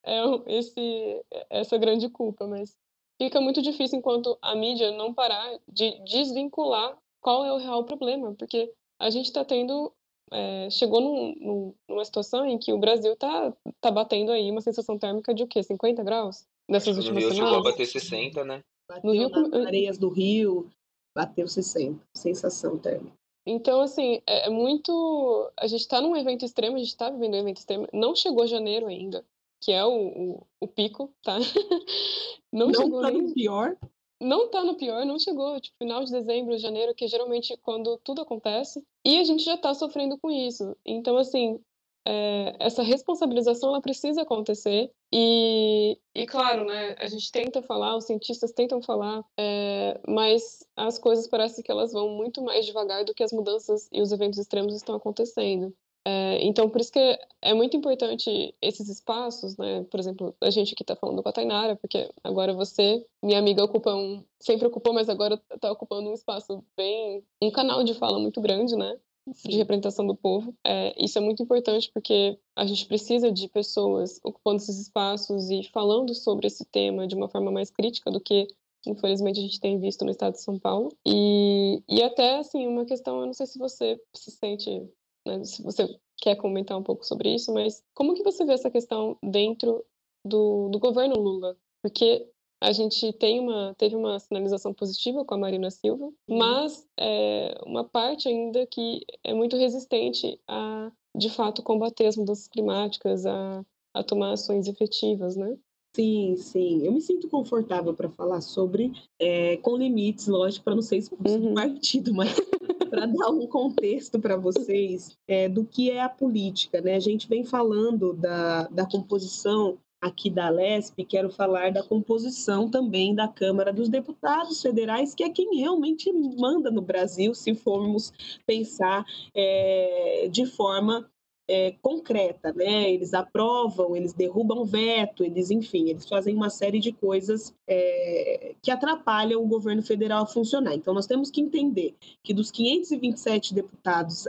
é, esse, essa grande culpa, mas fica muito difícil enquanto a mídia não parar de desvincular qual é o real problema, porque a gente está tendo é, chegou num, num, numa situação em que o Brasil está tá batendo aí uma sensação térmica de o quê? 50 graus? Nessas No últimas Rio chegou a semanas? bater 60, né? Bateu Rio, nas areias do Rio, bateu 60. Sensação térmica. Então, assim, é, é muito. A gente está num evento extremo, a gente está vivendo um evento extremo. Não chegou janeiro ainda, que é o, o, o pico, tá? Não, Não chegou tá nem. no pior. Não tá no pior, não chegou, tipo, final de dezembro, janeiro, que é geralmente quando tudo acontece. E a gente já tá sofrendo com isso. Então, assim, é, essa responsabilização, ela precisa acontecer. E, e, claro, né, a gente tenta falar, os cientistas tentam falar, é, mas as coisas parecem que elas vão muito mais devagar do que as mudanças e os eventos extremos estão acontecendo. É, então, por isso que é muito importante esses espaços, né? Por exemplo, a gente aqui está falando com a Tainara, porque agora você, minha amiga, ocupa um. Sempre ocupou, mas agora está ocupando um espaço bem. um canal de fala muito grande, né? De representação do povo. É, isso é muito importante porque a gente precisa de pessoas ocupando esses espaços e falando sobre esse tema de uma forma mais crítica do que infelizmente a gente tem visto no estado de São Paulo. E, e até, assim, uma questão, eu não sei se você se sente né, se você quer comentar um pouco sobre isso, mas como que você vê essa questão dentro do, do governo Lula? Porque a gente tem uma, teve uma sinalização positiva com a Marina Silva, mas é uma parte ainda que é muito resistente a, de fato, combater as mudanças climáticas, a, a tomar ações efetivas, né? Sim, sim. Eu me sinto confortável para falar sobre, é, com limites, lógico, para não ser expulso do Uhum. partido, mas para dar um contexto para vocês é, do que é a política. Né? A gente vem falando da, da composição aqui da LESP, quero falar da composição também da Câmara dos Deputados Federais, que é quem realmente manda no Brasil, se formos pensar é, de forma é, concreta, né? Eles aprovam, eles derrubam veto, eles, enfim, eles fazem uma série de coisas é, que atrapalham o governo federal a funcionar. Então, nós temos que entender que dos 527 deputados,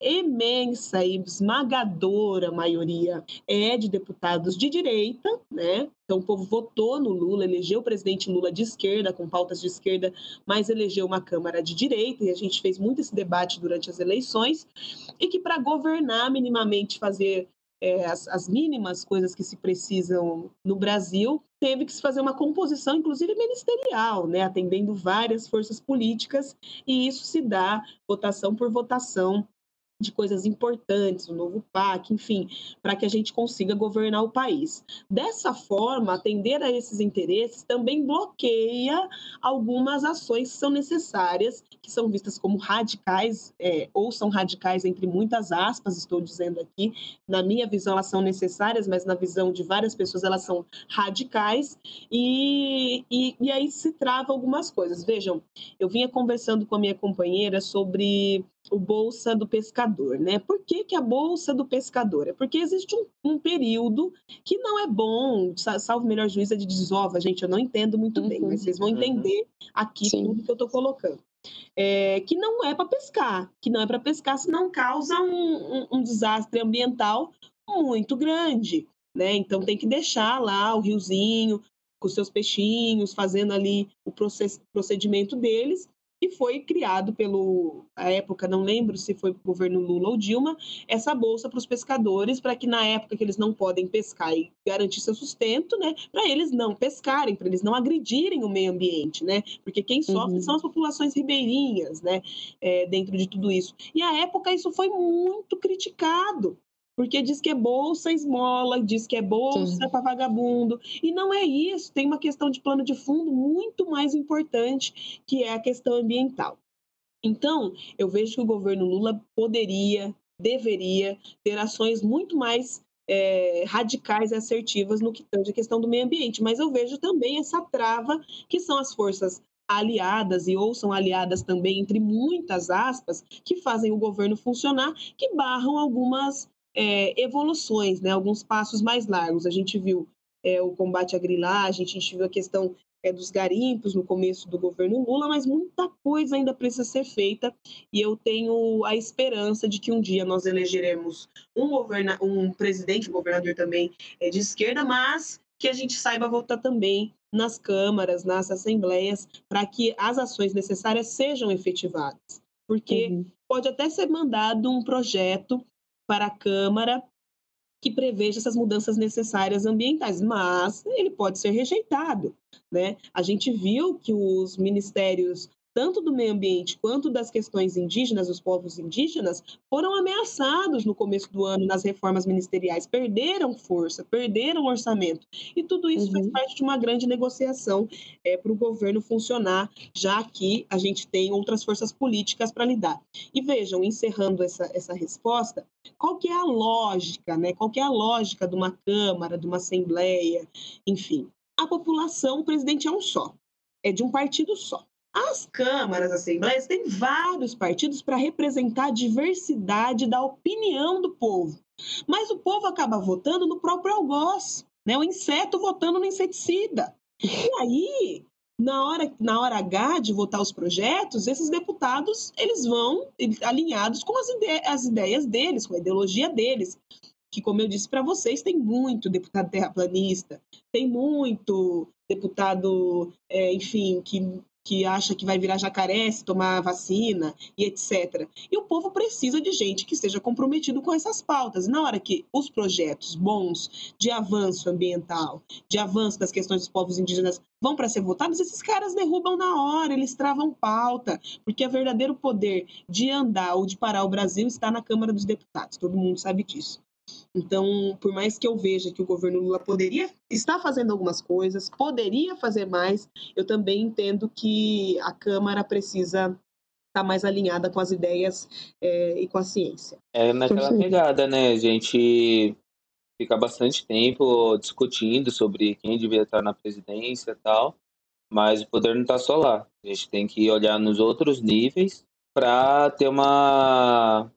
imensa e esmagadora maioria é de deputados de direita, né? Então o povo votou no Lula, elegeu o presidente Lula de esquerda, com pautas de esquerda, mas elegeu uma Câmara de direita, e a gente fez muito esse debate durante as eleições, e que para governar minimamente, fazer é, as, as mínimas coisas que se precisam no Brasil, teve que se fazer uma composição, inclusive ministerial, né, atendendo várias forças políticas, e isso se dá votação por votação de coisas importantes, o novo PAC, enfim, para que a gente consiga governar o país. Dessa forma, atender a esses interesses também bloqueia algumas ações que são necessárias, que são vistas como radicais, é, ou são radicais entre muitas aspas, estou dizendo aqui. Na minha visão, elas são necessárias, mas na visão de várias pessoas, elas são radicais, e, e, e aí se trava algumas coisas. Vejam, eu vinha conversando com a minha companheira sobre o Bolsa do Pescador, né? Por que, que a Bolsa do Pescador? É porque existe um, um período que não é bom, salvo melhor juíza de desova, gente, eu não entendo muito uhum. bem, mas vocês vão uhum. entender aqui Sim. tudo que eu estou colocando. É, que não é para pescar, que não é para pescar, senão causa um, um, um desastre ambiental muito grande, né? Então tem que deixar lá o riozinho com seus peixinhos, fazendo ali o procedimento deles e foi criado pelo, a época, não lembro se foi o governo Lula ou Dilma, essa bolsa para os pescadores, para que na época que eles não podem pescar e garantir seu sustento, né, para eles não pescarem, para eles não agredirem o meio ambiente, né, porque quem sofre uhum. são as populações ribeirinhas, né, é, dentro de tudo isso. E à época isso foi muito criticado, porque diz que é bolsa esmola, diz que é bolsa para vagabundo. E não é isso, tem uma questão de plano de fundo muito mais importante, que é a questão ambiental. Então, eu vejo que o governo Lula poderia, deveria ter ações muito mais é, radicais e assertivas no que tange a questão do meio ambiente, mas eu vejo também essa trava que são as forças aliadas e ou são aliadas também entre muitas aspas que fazem o governo funcionar, que barram algumas é, evoluções, né, alguns passos mais largos. A gente viu é, o combate à grilagem, a gente viu a questão é, dos garimpos no começo do governo Lula, mas muita coisa ainda precisa ser feita e eu tenho a esperança de que um dia nós elegeremos um, governa um presidente, um governador também é, de esquerda, mas que a gente saiba votar também nas câmaras, nas assembleias, para que as ações necessárias sejam efetivadas. Porque uhum. pode até ser mandado um projeto para a Câmara que preveja essas mudanças necessárias ambientais, mas ele pode ser rejeitado. Né? A gente viu que os ministérios tanto do meio ambiente quanto das questões indígenas, dos povos indígenas, foram ameaçados no começo do ano nas reformas ministeriais, perderam força, perderam orçamento. E tudo isso uhum. faz parte de uma grande negociação é, para o governo funcionar, já que a gente tem outras forças políticas para lidar. E vejam, encerrando essa, essa resposta, qual que é a lógica, né? qual que é a lógica de uma Câmara, de uma Assembleia, enfim. A população, o presidente é um só, é de um partido só. As câmaras, assembleias, têm vários partidos para representar a diversidade da opinião do povo. Mas o povo acaba votando no próprio algoz, né? o inseto votando no inseticida. E aí, na hora, na hora H de votar os projetos, esses deputados eles vão alinhados com as, ide as ideias deles, com a ideologia deles. Que, como eu disse para vocês, tem muito deputado terraplanista, tem muito deputado, é, enfim, que que acha que vai virar jacaré se tomar vacina e etc. E o povo precisa de gente que esteja comprometido com essas pautas. Na hora que os projetos bons de avanço ambiental, de avanço das questões dos povos indígenas vão para ser votados, esses caras derrubam na hora, eles travam pauta, porque o verdadeiro poder de andar ou de parar o Brasil está na Câmara dos Deputados. Todo mundo sabe disso. Então, por mais que eu veja que o governo Lula poderia estar fazendo algumas coisas, poderia fazer mais, eu também entendo que a Câmara precisa estar mais alinhada com as ideias é, e com a ciência. É naquela pegada, né? A gente fica bastante tempo discutindo sobre quem devia estar na presidência e tal, mas o poder não está só lá. A gente tem que olhar nos outros níveis para ter uma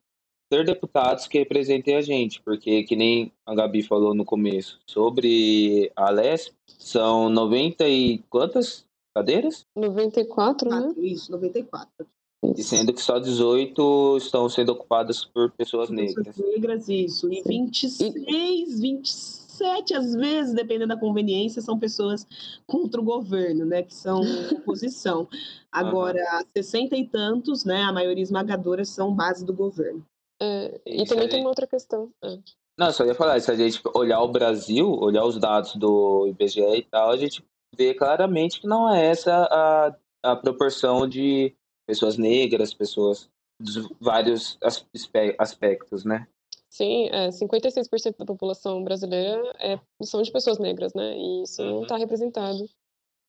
ter deputados que representem a gente, porque que nem a Gabi falou no começo sobre a LESP, são 90 e quantas cadeiras? 94, né? Isso, 94. E sendo que só 18 estão sendo ocupadas por pessoas negras. Pessoas negras, isso. E 26, 27, às vezes, dependendo da conveniência, são pessoas contra o governo, né? Que são oposição. Agora, uhum. 60 e tantos, né? A maioria esmagadora são base do governo. É, e também tem uma outra questão. É. Não, só ia falar, se a gente olhar o Brasil, olhar os dados do IBGE e tal, a gente vê claramente que não é essa a, a proporção de pessoas negras, pessoas dos vários aspectos, né? Sim, é, 56% da população brasileira é, são de pessoas negras, né? E isso não está uhum. representado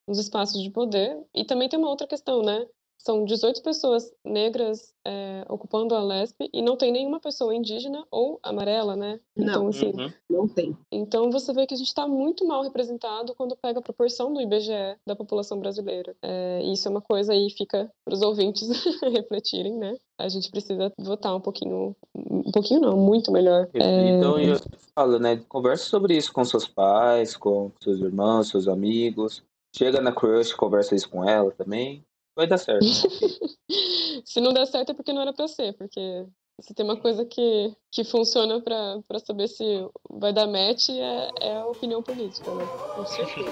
nos espaços de poder. E também tem uma outra questão, né? São 18 pessoas negras é, ocupando a LESP e não tem nenhuma pessoa indígena ou amarela, né? Não, então, assim, uhum. não tem. Então você vê que a gente está muito mal representado quando pega a proporção do IBGE da população brasileira. É, isso é uma coisa aí fica para os ouvintes refletirem, né? A gente precisa votar um pouquinho, um pouquinho não, muito melhor. É... Então eu falo, né? Converse sobre isso com seus pais, com seus irmãos, seus amigos. Chega na crush, conversa isso com ela também vai dar certo. se não der certo é porque não era pra ser, porque se tem uma coisa que, que funciona pra, pra saber se vai dar match é, é a opinião política, né? Com certeza.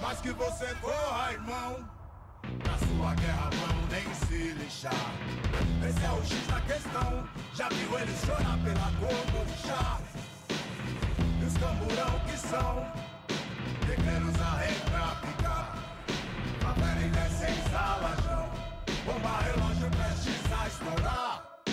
Mais que você corra, irmão, na sua guerra vamos nem se lixar. Esse é o X da questão, já viu eles chorar pela cor do chá. E os camburão que são, guerreiros a rei pra picar.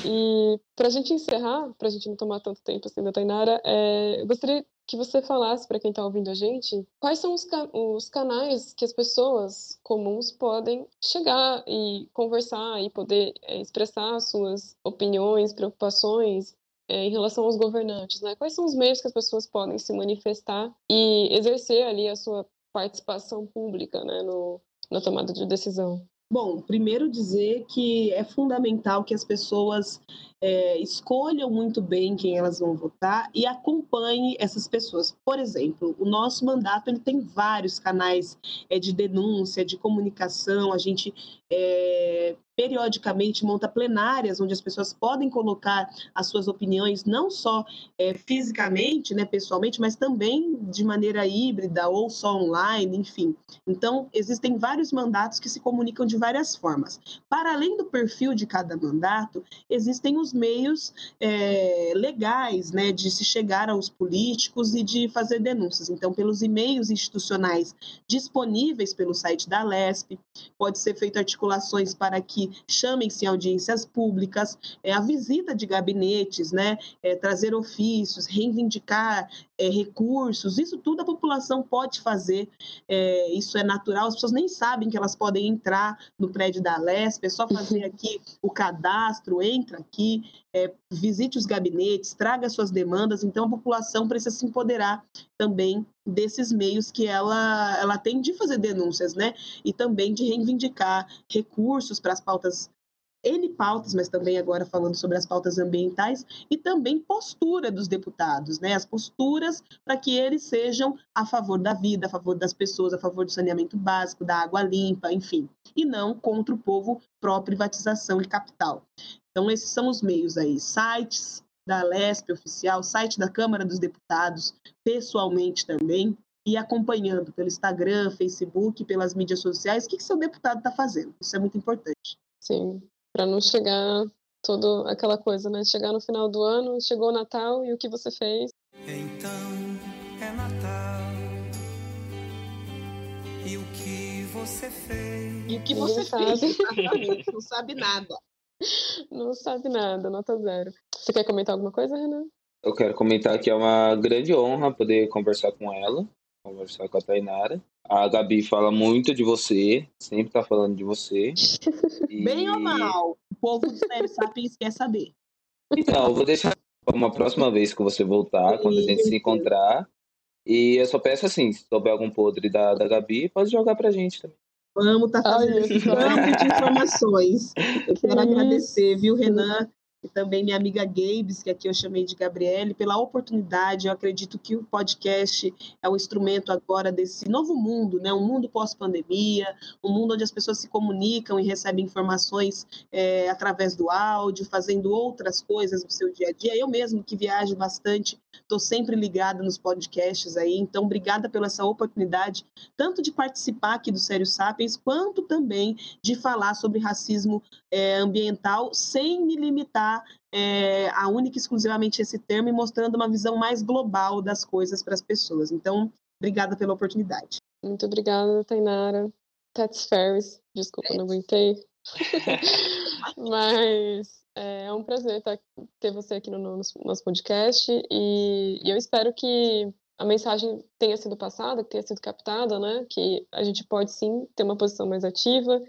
E para a gente encerrar, para a gente não tomar tanto tempo assim da Tainara, é, eu gostaria que você falasse para quem está ouvindo a gente quais são os, os, canais que as pessoas comuns podem chegar e conversar e poder é, expressar suas opiniões, preocupações é, em relação aos governantes, né? Quais são os meios que as pessoas podem se manifestar e exercer ali a sua participação pública, né, no, na tomada de decisão? Bom, primeiro dizer que é fundamental que as pessoas é, escolham muito bem quem elas vão votar e acompanhe essas pessoas. Por exemplo, o nosso mandato ele tem vários canais é, de denúncia, de comunicação. A gente é, periodicamente monta plenárias onde as pessoas podem colocar as suas opiniões, não só é, fisicamente, né, pessoalmente, mas também de maneira híbrida ou só online, enfim. Então, existem vários mandatos que se comunicam de várias formas. Para além do perfil de cada mandato, existem os meios é, legais né, de se chegar aos políticos e de fazer denúncias. Então, pelos e-mails institucionais disponíveis pelo site da LESP, pode ser feito articulações para que chamem-se audiências públicas, é, a visita de gabinetes, né, é, trazer ofícios, reivindicar recursos, isso tudo a população pode fazer, isso é natural, as pessoas nem sabem que elas podem entrar no prédio da Lesp, é só fazer aqui o cadastro, entra aqui, é, visite os gabinetes, traga suas demandas, então a população precisa se empoderar também desses meios que ela, ela tem de fazer denúncias, né? E também de reivindicar recursos para as pautas N pautas, mas também agora falando sobre as pautas ambientais e também postura dos deputados, né? As posturas para que eles sejam a favor da vida, a favor das pessoas, a favor do saneamento básico, da água limpa, enfim, e não contra o povo pró-privatização e capital. Então, esses são os meios aí, sites da LESP oficial, site da Câmara dos Deputados, pessoalmente também, e acompanhando pelo Instagram, Facebook, pelas mídias sociais, o que, que seu deputado está fazendo. Isso é muito importante. Sim, para não chegar todo aquela coisa, né? Chegar no final do ano, chegou o Natal e o que você fez? Então é Natal. E o que você fez? E o que Ninguém você sabe. fez? Exatamente, não sabe nada. Não sabe nada, nota zero. Você quer comentar alguma coisa, Renan? Eu quero comentar que é uma grande honra poder conversar com ela conversar com a Tainara. A Gabi fala muito de você, sempre tá falando de você. E... Bem ou mal, o povo do Sério Sapiens quer saber. Então, eu vou deixar uma próxima vez que você voltar, quando a gente se encontrar. E eu só peço assim, se souber algum podre da, da Gabi, pode jogar pra gente também. Vamos tá fazendo esse campo de informações. Eu quero agradecer, viu, Renan, e também minha amiga Gabes, que aqui eu chamei de Gabriele, pela oportunidade. Eu acredito que o podcast é um instrumento agora desse novo mundo, né? um mundo pós-pandemia, um mundo onde as pessoas se comunicam e recebem informações é, através do áudio, fazendo outras coisas no seu dia a dia. Eu mesmo, que viajo bastante, estou sempre ligada nos podcasts aí, então obrigada pela essa oportunidade, tanto de participar aqui do Sério Sapiens, quanto também de falar sobre racismo é, ambiental, sem me limitar é, a única e exclusivamente esse termo e mostrando uma visão mais global das coisas para as pessoas. Então, obrigada pela oportunidade. Muito obrigada, Tainara. Tats Ferris, desculpa, não aguentei. Mas é, um prazer tá, ter você aqui no nosso podcast e, eu espero que a mensagem tenha sido passada, que tenha sido captada, né? Que a gente pode sim ter uma posição mais ativa,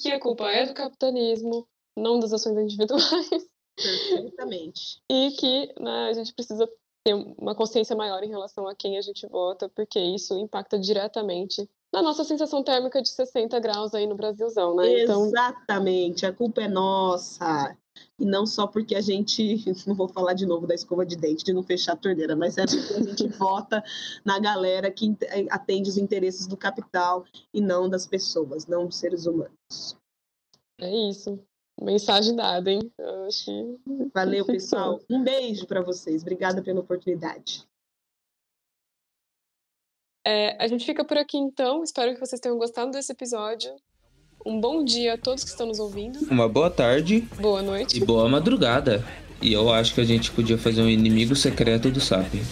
que a culpa é do capitalismo, não das ações individuais. Perfeitamente. e que né, a gente precisa ter uma consciência maior em relação a quem a gente vota, porque isso impacta diretamente na nossa sensação térmica de 60 graus aí no Brasilzão, né? Então Exatamente, a culpa é nossa. E não só porque a gente, não vou falar de novo da escova de dente, de não fechar a torneira, mas é porque a gente vota na galera que atende os interesses do capital e não das pessoas, não dos seres humanos. É isso. Mensagem dada, hein? Acho... Valeu, pessoal. Um beijo para vocês. Obrigada pela oportunidade. É, a gente fica por aqui então. Espero que vocês tenham gostado desse episódio. Um bom dia a todos que estão nos ouvindo. Uma boa tarde. Boa noite. E boa madrugada. E eu acho que a gente podia fazer um inimigo secreto do Sapiens.